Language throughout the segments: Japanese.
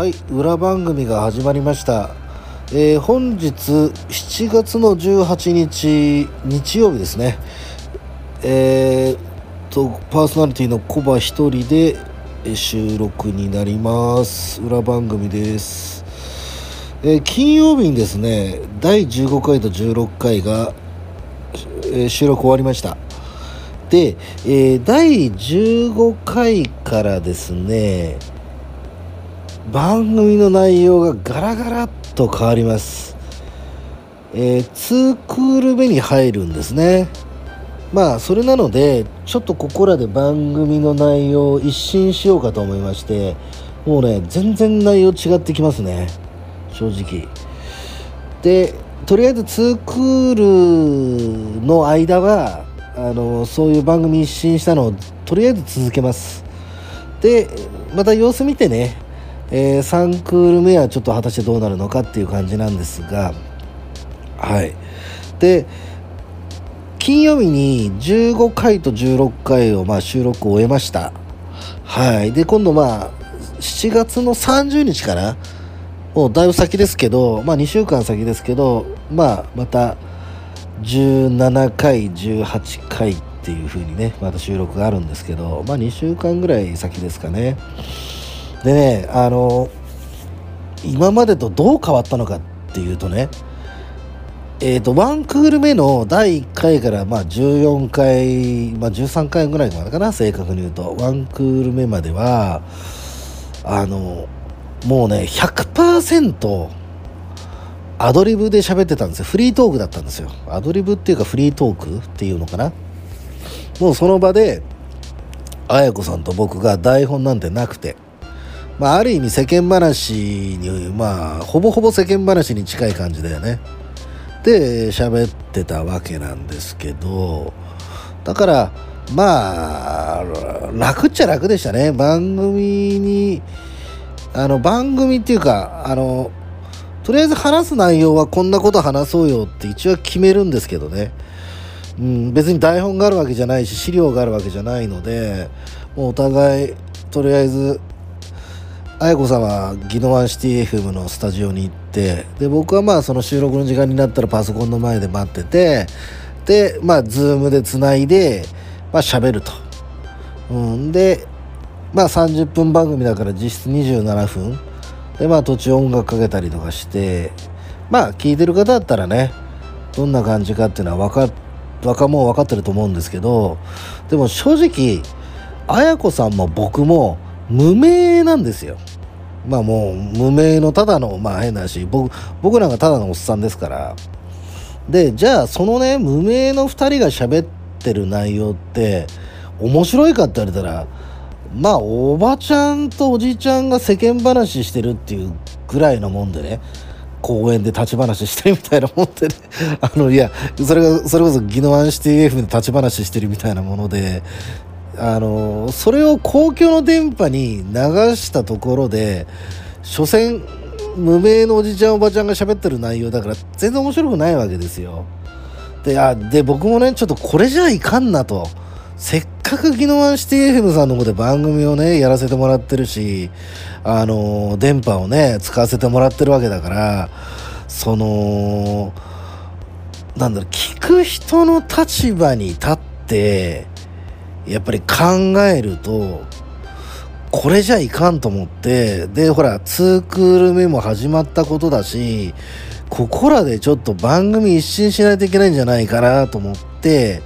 はい裏番組が始まりました、えー本日7月の18日日曜日ですね。えーとパーソナリティのコバ一人で収録になります。裏番組です、えー金曜日にですね第15回と16回が、えー収録終わりました。で、えー第15回からですね番組の内容がガラガラっと変わります、えー、2クール目に入るんですね。まあそれなのでちょっとここらで番組の内容を一新しようかと思いましてもうね全然内容違ってきますね。正直。でとりあえず2クールの間はあのそういう番組一新したのをとりあえず続けます。でまた様子見てね、えー3クール目はちょっと果たしてどうなるのかっていう感じなんですがはい。で金曜日に15回と16回をまあ収録を終えました。はい。で今度まあ7月の30日かなもうだいぶ先ですけどまあ2週間先ですけどまあまた17回18回っていう風にねまた収録があるんですけどまあ2週間ぐらい先ですかね。でねあの今までとどう変わったのかっていうとねえー、と1クール目の第1回からまあ14回、まあ、13回ぐらいまでかな正確に言うと。1クール目まではあのもうね100%アドリブで喋ってたんですよ。フリートークだったんですよ。アドリブっていうかフリートークっていうのかな。もうその場で綾子さんと僕が台本なんてなくて。まあある意味世間話にまあほぼほぼ世間話に近い感じだよね。で喋ってたわけなんですけどだからまあ楽っちゃ楽でしたね。番組にあの番組っていうかあのとりあえず話す内容はこんなこと話そうよって一応決めるんですけどね、うん、別に台本があるわけじゃないし資料があるわけじゃないのでもうお互いとりあえず綾子さんはギノワンシティ FM のスタジオに行ってで僕はまあその収録の時間になったらパソコンの前で待っててでまあズームでつないでまあ喋ると、うん、でまあ30分番組だから実質27分。でまあ途中音楽かけたりとかしてまあ聞いてる方だったらねどんな感じかっていうのは分か分かもう分かってると思うんですけどでも正直綾子さんも僕も無名なんですよ。まあもう無名のただのまあ変な話僕僕なんかただのおっさんですから。でじゃあそのね無名の2人が喋ってる内容って面白いかって言われたらまあおばちゃんとおじちゃんが世間話してるっていうぐらいのもんでね公園で立ち話してるみたいなもんでね。あのいやそれがそれこそギノワンシティ F で立ち話してるみたいなものであのそれを公共の電波に流したところで所詮無名のおじちゃんおばちゃんが喋ってる内容だから全然面白くないわけですよ。であで僕もねちょっとこれじゃいかんなとせっかくギノワンシティ FM さんの方で番組をねやらせてもらってるしあの電波をね使わせてもらってるわけだからそのなんだろう聞く人の立場に立ってやっぱり考えるとこれじゃいかんと思ってでほら2クール目も始まったことだしここらでちょっと番組一新しないといけないんじゃないかなと思って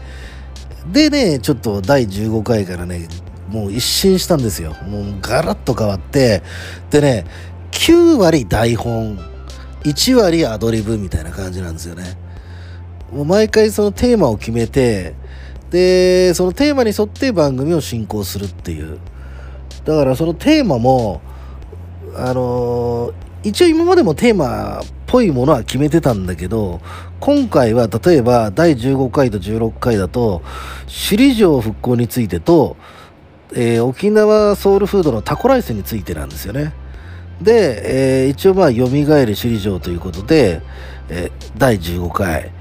でねちょっと第15回からねもう一新したんですよ。もうガラッと変わってでね9割台本1割アドリブみたいな感じなんですよね。もう毎回そのテーマを決めてでそのテーマに沿って番組を進行するっていう。だからそのテーマもあの一応今までもテーマっぽいものは決めてたんだけど今回は例えば第15回と16回だと首里城復興についてと、えー沖縄ソウルフードのタコライスについてなんですよね。で、えー一応まあ蘇る首里城ということで、えー第15回。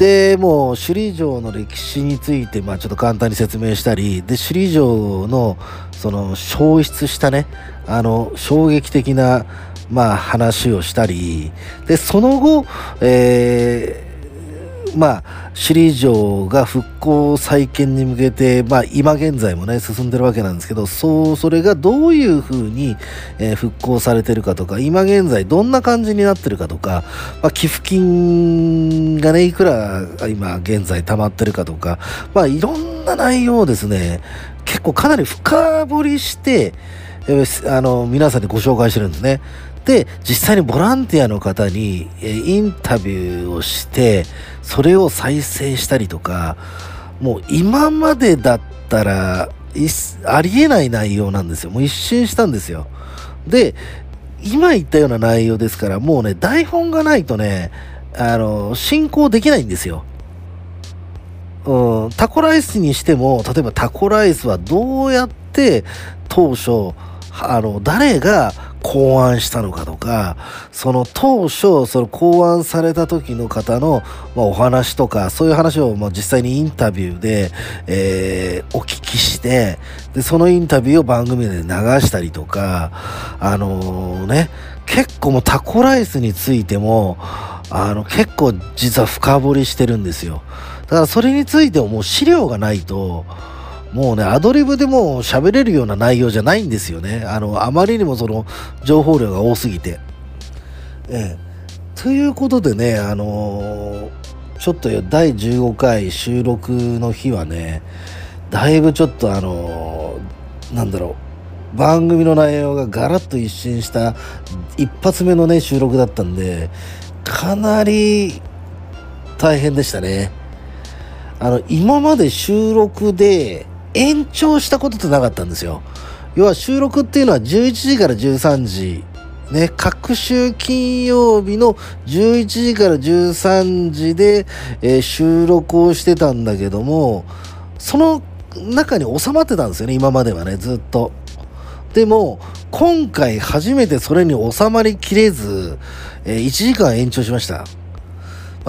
でもう首里城の歴史について、まあ、ちょっと簡単に説明したりで首里城のその消失したねあの衝撃的な、まあ、話をしたりでその後、えーまあ、首里城が復興再建に向けて、まあ、今現在もね、進んでるわけなんですけど、そう、それがどういうふうに、えー、復興されてるかとか、今現在どんな感じになってるかとか、まあ、寄付金がね、いくら今現在溜まってるかとか、まあ、いろんな内容をですね、結構かなり深掘りして、えー、あの、皆さんにご紹介してるんですね。で実際にボランティアの方に、えインタビューをしてそれを再生したりとかもう今までだったらありえない内容なんですよ。もう一瞬したんですよ。で今言ったような内容ですからもうね台本がないとねあの進行できないんですよ。うん、タコライスにしても例えばタコライスはどうやって当初あの誰が考案したのかとか、その当初、その考案された時の方の、まあ、お話とか、そういう話をまあ実際にインタビューで、えー、お聞きして、で、そのインタビューを番組で流したりとか、あのー、ね、結構もうタコライスについても、あの、結構実は深掘りしてるんですよ。だからそれについてももう資料がないと、もうね、アドリブでも喋れるような内容じゃないんですよね。あの、あまりにもその情報量が多すぎて。ええ。ということでね、あのー、ちょっと第15回収録の日はね、だいぶちょっとあのー、なんだろう、番組の内容がガラッと一新した一発目のね、収録だったんで、かなり大変でしたね。あの、今まで収録で、延長したことってなかったんですよ。要は収録っていうのは11時から13時、ね、各週金曜日の11時から13時で、えー、収録をしてたんだけども、その中に収まってたんですよね、今まではね、ずっと。でも、今回初めてそれに収まりきれず、えー、1時間延長しました。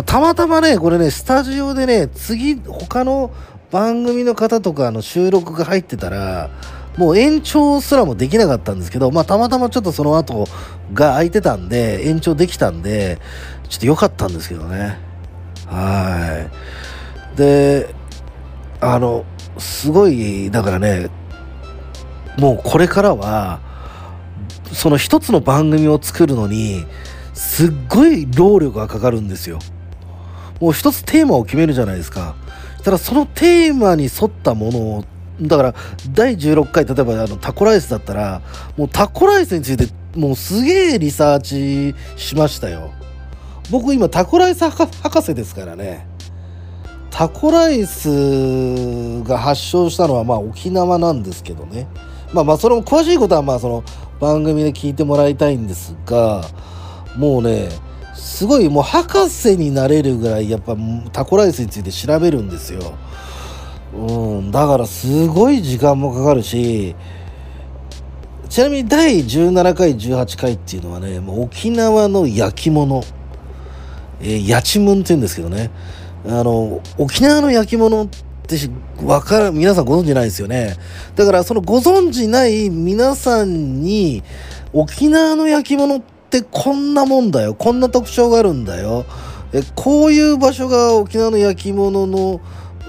たまたまね、これね、スタジオでね、次、他の番組の方とかの収録が入ってたら、もう延長すらもできなかったんですけど、まあたまたまちょっとその後が空いてたんで、延長できたんで、ちょっと良かったんですけどね。はい。で、あの、すごい、だからね、もうこれからは、その一つの番組を作るのに、すっごい労力がかかるんですよ。もう一つテーマを決めるじゃないですか。ただそのテーマに沿ったものをだから第16回例えばあのタコライスだったらもうタコライスについてもうすげえリサーチしましたよ。僕今タコライス博士ですからね。タコライスが発祥したのはまあ沖縄なんですけどね。まあまあそれも詳しいことはまあその番組で聞いてもらいたいんですがもうねすごいもう博士になれるぐらいやっぱタコライスについて調べるんですよ。うん、だからすごい時間もかかるしちなみに第17回18回っていうのはねもう沖縄の焼き物、えー、やちむんって言うんですけどねあの沖縄の焼き物ってわかる皆さんご存知ないですよねだからそのご存知ない皆さんに沖縄の焼き物ってってこんなもんだよ。こんな特徴があるんだよ。えこういう場所が沖縄の焼き物の、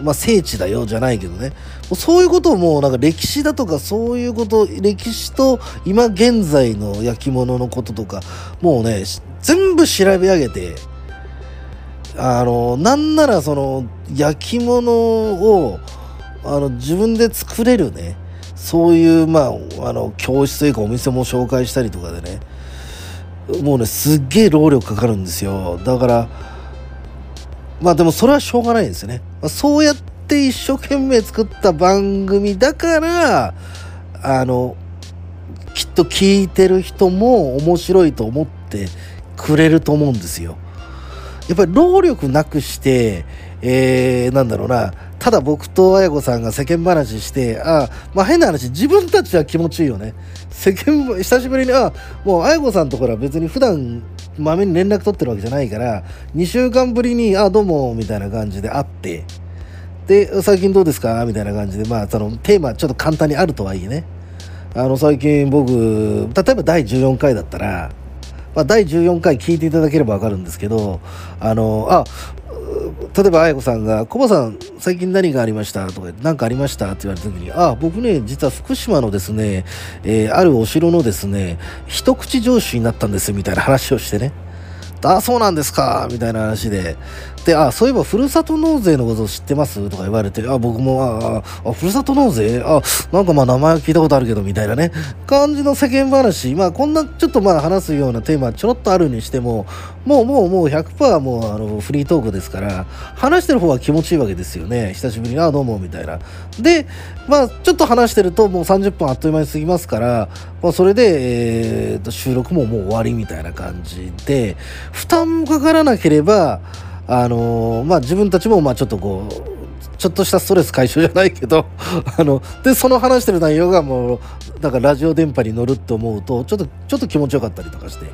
まあ、聖地だよ。じゃないけどね。そういうことをもうなんか歴史だとかそういうこと歴史と今現在の焼き物のこととかもうね全部調べ上げてあのなんならその焼き物をあの自分で作れるね。そういうまああの教室というかお店も紹介したりとかでね。もうねすっげえ労力かかるんですよ。だからまあでもそれはしょうがないですよね、まあ、そうやって一生懸命作った番組だからあのきっと聞いてる人も面白いと思ってくれると思うんですよ。やっぱり労力なくしてえー、なんだろうな。ただ僕と綾子さんが世間話してあまあ変な話自分たちは気持ちいいよね。世間久しぶりにあもう綾子さんところは別に普段まめに連絡取ってるわけじゃないから2週間ぶりに「あどうも」みたいな感じで会って。で最近どうですか？みたいな感じでまあそのテーマちょっと簡単にあるとはいえね。あの最近僕例えば第14回だったら、まあ、第14回聞いていただければ分かるんですけどあのあ例えば綾子さんが「コバさん最近何がありました?」とか「何かありました?」って言われた時に「あ僕ね実は福島のですね、えー、あるお城のですね一口城主になったんです」みたいな話をしてね「あそうなんですか」みたいな話でで、あ、そういえばふるさと納税のこと知ってます？とか言われて、あ、僕も、あ、あふるさと納税？あ、なんかまあ名前は聞いたことあるけど、みたいなね、感じの世間話、まあこんなちょっとまあ話すようなテーマちょろっとあるにしても、もうもうもう100%もうあのフリートークですから、話してる方は気持ちいいわけですよね。久しぶりに、あ、どうも、みたいな。で、まあちょっと話してるともう30分あっという間に過ぎますから、まあそれで、えー、と収録ももう終わりみたいな感じで、負担もかからなければ、あのー、まあ、自分たちもまあちょっとこうちょっとしたストレス解消じゃないけど あのでその話してる内容がもうだかラジオ電波に乗るって思うとちょっとちょっと気持ちよかったりとかして。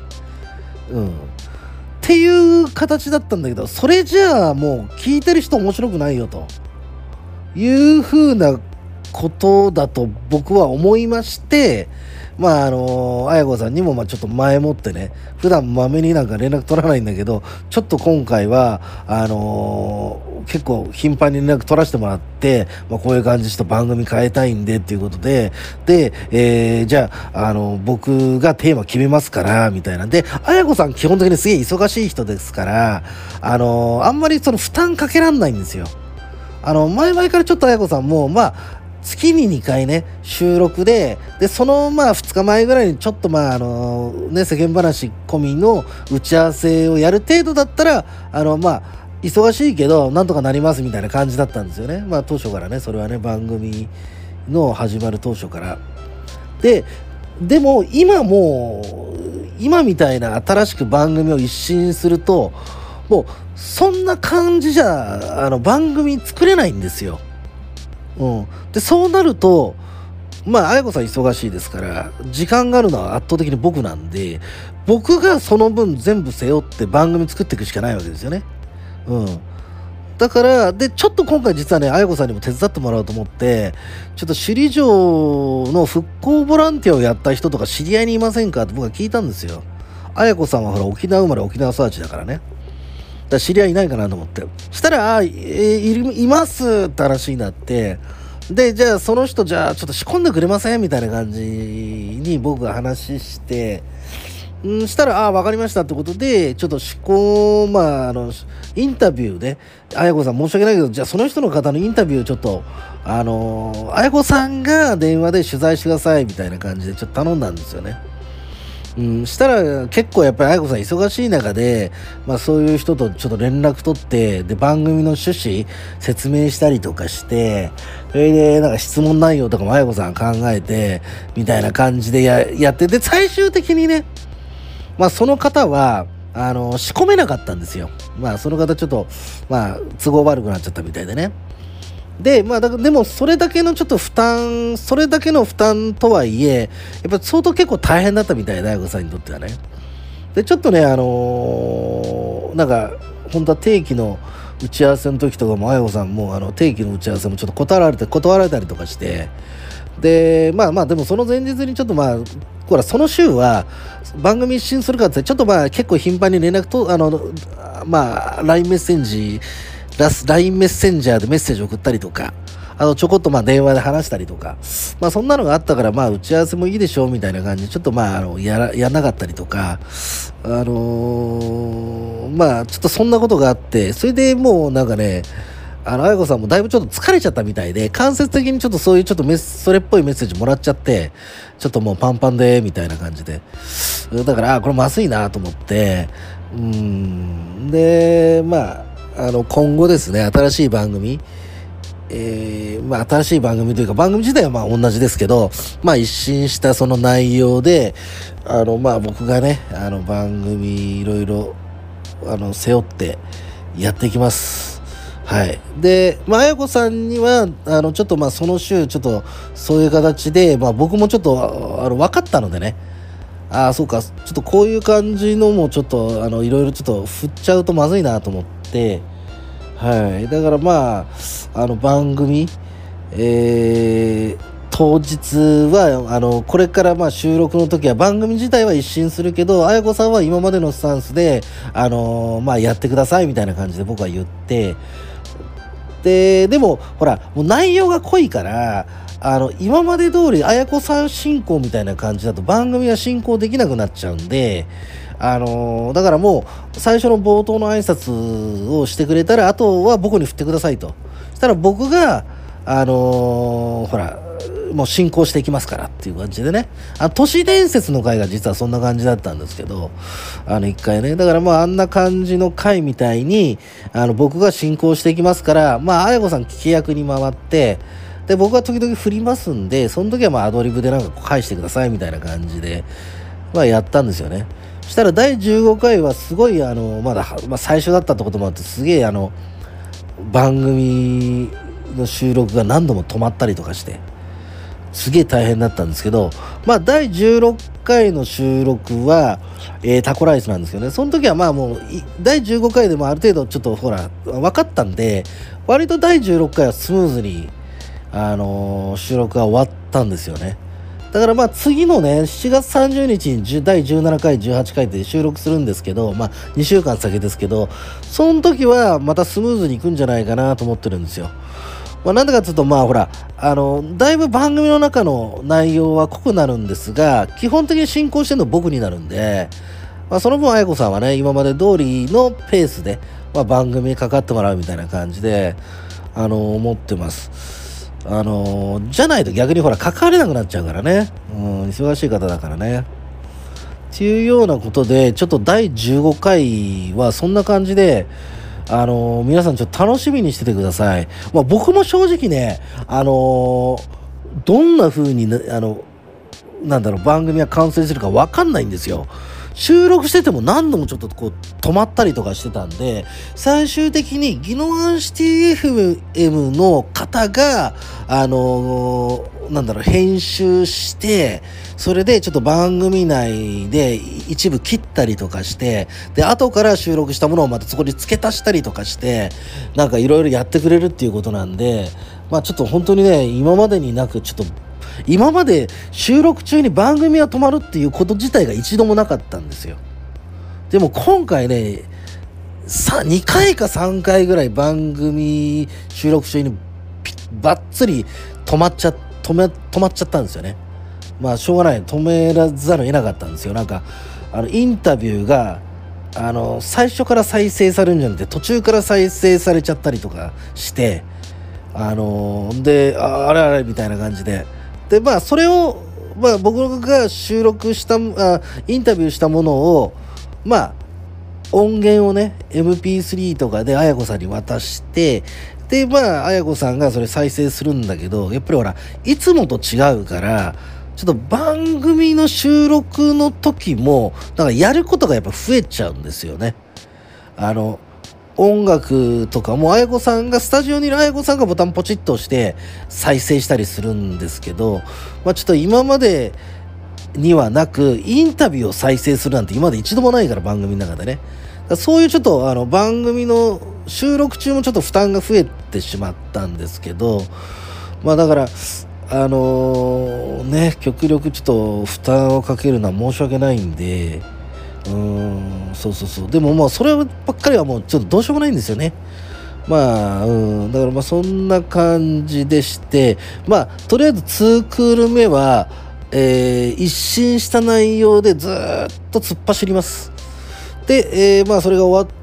うんっていう形だったんだけどそれじゃあもう聞いてる人面白くないよというふうなことだと僕は思いましてまああの綾子さんにもまあちょっと前もってね普段まめになんか連絡取らないんだけどちょっと今回はあのー、結構頻繁に連絡取らせてもらって、まあ、こういう感じちょっと番組変えたいんでっていうことでで、えー、じゃあ、あの僕がテーマ決めますからみたいなで綾子さん基本的にすげえ忙しい人ですからあのー、あんまりその負担かけらんないんですよ。あの前々からちょっと綾子さんもまあ月に2回ね、収録で、で、そのまあ2日前ぐらいにちょっとまああのね、世間話込みの打ち合わせをやる程度だったら、あのまあ、忙しいけど、なんとかなりますみたいな感じだったんですよね。まあ当初からね、それはね、番組の始まる当初から。で、でも今もう、今みたいな新しく番組を一新すると、もうそんな感じじゃ、あの番組作れないんですよ。うん、でそうなるとまあ綾子さん忙しいですから時間があるのは圧倒的に僕なんで僕がその分全部背負って番組作っていくしかないわけですよね。うん、だからでちょっと今回実はね綾子さんにも手伝ってもらおうと思ってちょっと首里城の復興ボランティアをやった人とか知り合いにいませんかって僕は聞いたんですよ。綾子さんはほら沖縄生まれ沖縄育ちだからね。だ知り合いいないかなと思って。したら、あ、えー、いますって話になって、で、じゃあその人じゃあちょっと仕込んでくれません？みたいな感じに僕が話して、んしたら、ああ、わかりましたってことで、ちょっと仕込、まあ、あの、インタビューで、あやこさん申し訳ないけど、じゃあその人の方のインタビューちょっと、あの、あやこさんが電話で取材してくださいみたいな感じでちょっと頼んだんですよね。うん、したら結構やっぱり愛子さん忙しい中で、まあ、そういう人とちょっと連絡取ってで番組の趣旨説明したりとかしてそれでなんか質問内容とかも愛子さん考えてみたいな感じでややってで最終的にね、まあ、その方はあの仕込めなかったんですよ。まあその方ちょっと、まあ、都合悪くなっちゃったみたいでね。で、まあ、だでもそれだけのちょっと負担、それだけの負担とはいえ、やっぱ相当結構大変だったみたい、大悟さんにとってはね。で、ちょっとね、あのー、なんか、本当は定期の打ち合わせの時とかも、あやこさんもあの定期の打ち合わせもちょっと断られて、断られたりとかして、で、まあまあ、でもその前日にちょっとまあ、ほら、その週は番組一新するかって、ちょっとまあ結構頻繁に連絡と、あの、まあ、LINE メッセンジ、LINE メッセンジャーでメッセージ送ったりとか、あの、ちょこっとまあ電話で話したりとか、まあそんなのがあったから、まあ打ち合わせもいいでしょうみたいな感じで、ちょっとまあ、あの、やら、やらなかったりとか、あのー、まあちょっとそんなことがあって、それでもうなんかね、あの、あやこさんもだいぶちょっと疲れちゃったみたいで、間接的にちょっとそういうちょっとメ、それっぽいメッセージもらっちゃって、ちょっともうパンパンで、みたいな感じで。だから、これまずいなと思って、うん、で、まあ、あの今後ですね新しい番組えー、まあ、新しい番組というか番組自体はまあ同じですけど、まあ、一新したその内容であの、まあ、僕がねあの番組いろいろあの背負ってやっていきます。はい、で、まあやこさんにはあのちょっとまあその週ちょっとそういう形で、まあ、僕もちょっとあの分かったのでね。ああそうか。ちょっとこういう感じのもちょっとあのいろいろちょっと振っちゃうとまずいなと思って。はい。だからまああの番組えー、当日はあのこれからまあ収録の時は番組自体は一新するけど綾子さんは今までのスタンスで、あのまあ、やってくださいみたいな感じで僕は言ってででもほらもう内容が濃いからあの今まで通り綾子さん進行みたいな感じだと番組は進行できなくなっちゃうんであのだからもう最初の冒頭の挨拶をしてくれたらあとは僕に振ってくださいと。したら僕があのほらもう進行していきますからっていう感じでね。あ都市伝説の回が実はそんな感じだったんですけどあの一回ね。だからまああんな感じの回みたいにあの僕が進行していきますからまあ綾子さん聞き役に回ってで僕は時々振りますんでその時はまあアドリブでなんか返してくださいみたいな感じでまあやったんですよね。したら第15回はすごいあのまだ、まあ、最初だったってこともあってすげえあの番組の収録が何度も止まったりとかしてすげえ大変だったんですけど、まあ、第16回の収録は、えー、タコライスなんですけどね、その時はまあもう、第15回でもある程度ちょっとほら、分かったんで、割と第16回はスムーズに、あのー、収録が終わったんですよね。だからまあ次のね、7月30日に第17回、18回で収録するんですけど、まあ2週間先ですけど、その時はまたスムーズにいくんじゃないかなと思ってるんですよ。まあ、なんでかっていうと、まあほら、あの、だいぶ番組の中の内容は濃くなるんですが、基本的に進行してるのは僕になるんで、まあ、その分、愛子さんはね、今まで通りのペースで、まあ、番組にかかってもらうみたいな感じで、あの、思ってます。あの、じゃないと逆にほら、関われなくなっちゃうからね。うん、忙しい方だからね。っていうようなことで、ちょっと第15回はそんな感じで、あのー、皆さんちょっと楽しみにしててください。まあ、僕も正直ね、あのー、どんな風に、あの、なんだろう、番組が完成するかわかんないんですよ。収録してても何度もちょっとこう止まったりとかしてたんで、最終的にギノワンシティ FM の方が、あのー、なんだろう、編集して、それでちょっと番組内で一部切ったりとかして、で、後から収録したものをまたそこに付け足したりとかして、なんかいろいろやってくれるっていうことなんで、まあちょっと本当にね、今までになくちょっと今まで収録中に番組が止まるっていうこと自体が一度もなかったんですよ。でも今回ねさ2回か3回ぐらい番組収録中にばっつり止まっちゃ止め止まっちゃったんですよね。まあしょうがない。止めらざるを得なかったんですよ。なんかあのインタビューがあの最初から再生されるんじゃなくて途中から再生されちゃったりとかしてあのであれあれみたいな感じででまあそれを、まあ、僕が収録したあインタビューしたものをまあ音源をね MP3 とかで綾子さんに渡してでまあ綾子さんがそれ再生するんだけどやっぱりほらいつもと違うからちょっと番組の収録の時もなんかやることがやっぱ増えちゃうんですよね。あの音楽とかも、あやこさんが、スタジオにいるあやこさんがボタンポチッと押して再生したりするんですけど、まあちょっと今までにはなく、インタビューを再生するなんて今まで一度もないから番組の中でね。そういうちょっとあの番組の収録中もちょっと負担が増えてしまったんですけど、まあだから、あのー、ね、極力ちょっと負担をかけるのは申し訳ないんで、うんそうそうそう。でもまあそればっかりはもうちょっとどうしようもないんですよね。まあ、うん、だからまあそんな感じでしてまあとりあえず2クール目は、えー、一新した内容でずっと突っ走ります。で、えー、まあそれが終わっ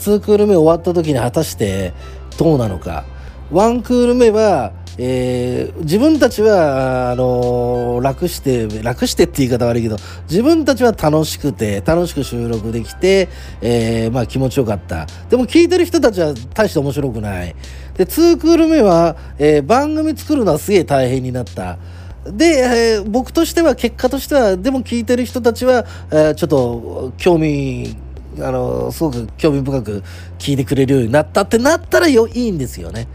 2クール目終わった時に果たしてどうなのか。1クール目はえー、自分たちはあのー、楽して楽してって言い方悪いけど自分たちは楽しくて楽しく収録できて、えー、まあ、気持ちよかった。でも聞いてる人たちは大して面白くない。で2クール目は、え番組作るのはすげえ大変になった。で、え僕としては結果としてはでも聞いてる人たちは、えちょっと興味あのすごく興味深く聞いてくれるようになったってなったらよいいんですよね。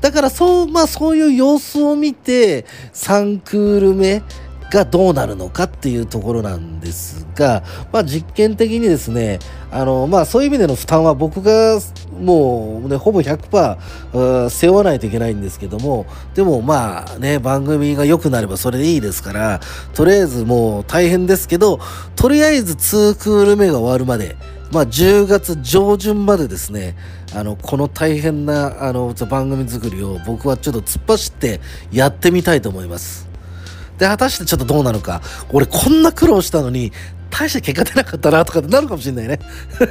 だからそう、まあそういう様子を見て、3クール目がどうなるのかっていうところなんですが、まあ、実験的にですねあの、まあ、そういう意味での負担は僕がもう、ね、ほぼ100%背負わないといけないんですけどもでもまあね番組が良くなればそれでいいですからとりあえずもう大変ですけどとりあえず2クール目が終わるまでまあ、10月上旬までですね、あの、この大変な、あの、番組作りを僕はちょっと突っ走ってやってみたいと思います。で、果たしてちょっとどうなのか。俺こんな苦労したのに、大して結果出なかったなとかってなるかもしれないね。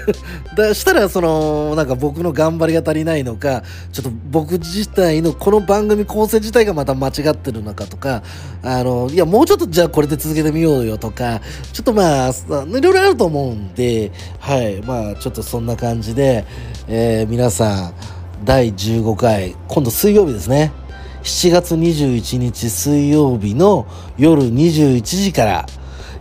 だしたら、その、なんか僕の頑張りが足りないのか、ちょっと僕自体のこの番組構成自体がまた間違ってるのかとか、あの、いや、もうちょっとじゃあこれで続けてみようよとか、ちょっとまあ、いろいろあると思うんで、はい、まあ、ちょっとそんな感じで、えー、皆さん、第15回、今度水曜日ですね。7月21日水曜日の夜21時から、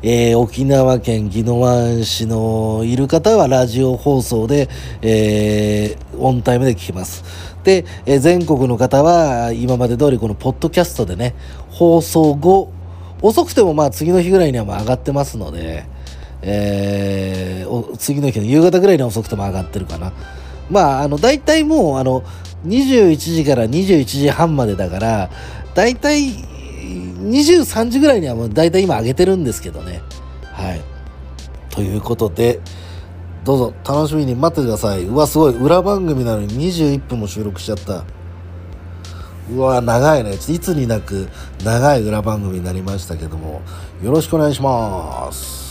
えー、沖縄県宜野湾市のいる方はラジオ放送で、えー、オンタイムで聞きます。で、えー、全国の方は今まで通りこのポッドキャストでね、放送後、遅くてもまあ次の日ぐらいにはもう上がってますので、えー、次の日の夕方ぐらいに遅くても上がってるかな。まあ、あの、大体もう、あの、21時から21時半までだから、だいたい23時ぐらいにはもう大体今上げてるんですけどね。はい。ということで、どうぞ楽しみに待ってください。うわ、すごい。裏番組なのに21分も収録しちゃった。うわ、長いね。いつになく長い裏番組になりましたけども、よろしくお願いします。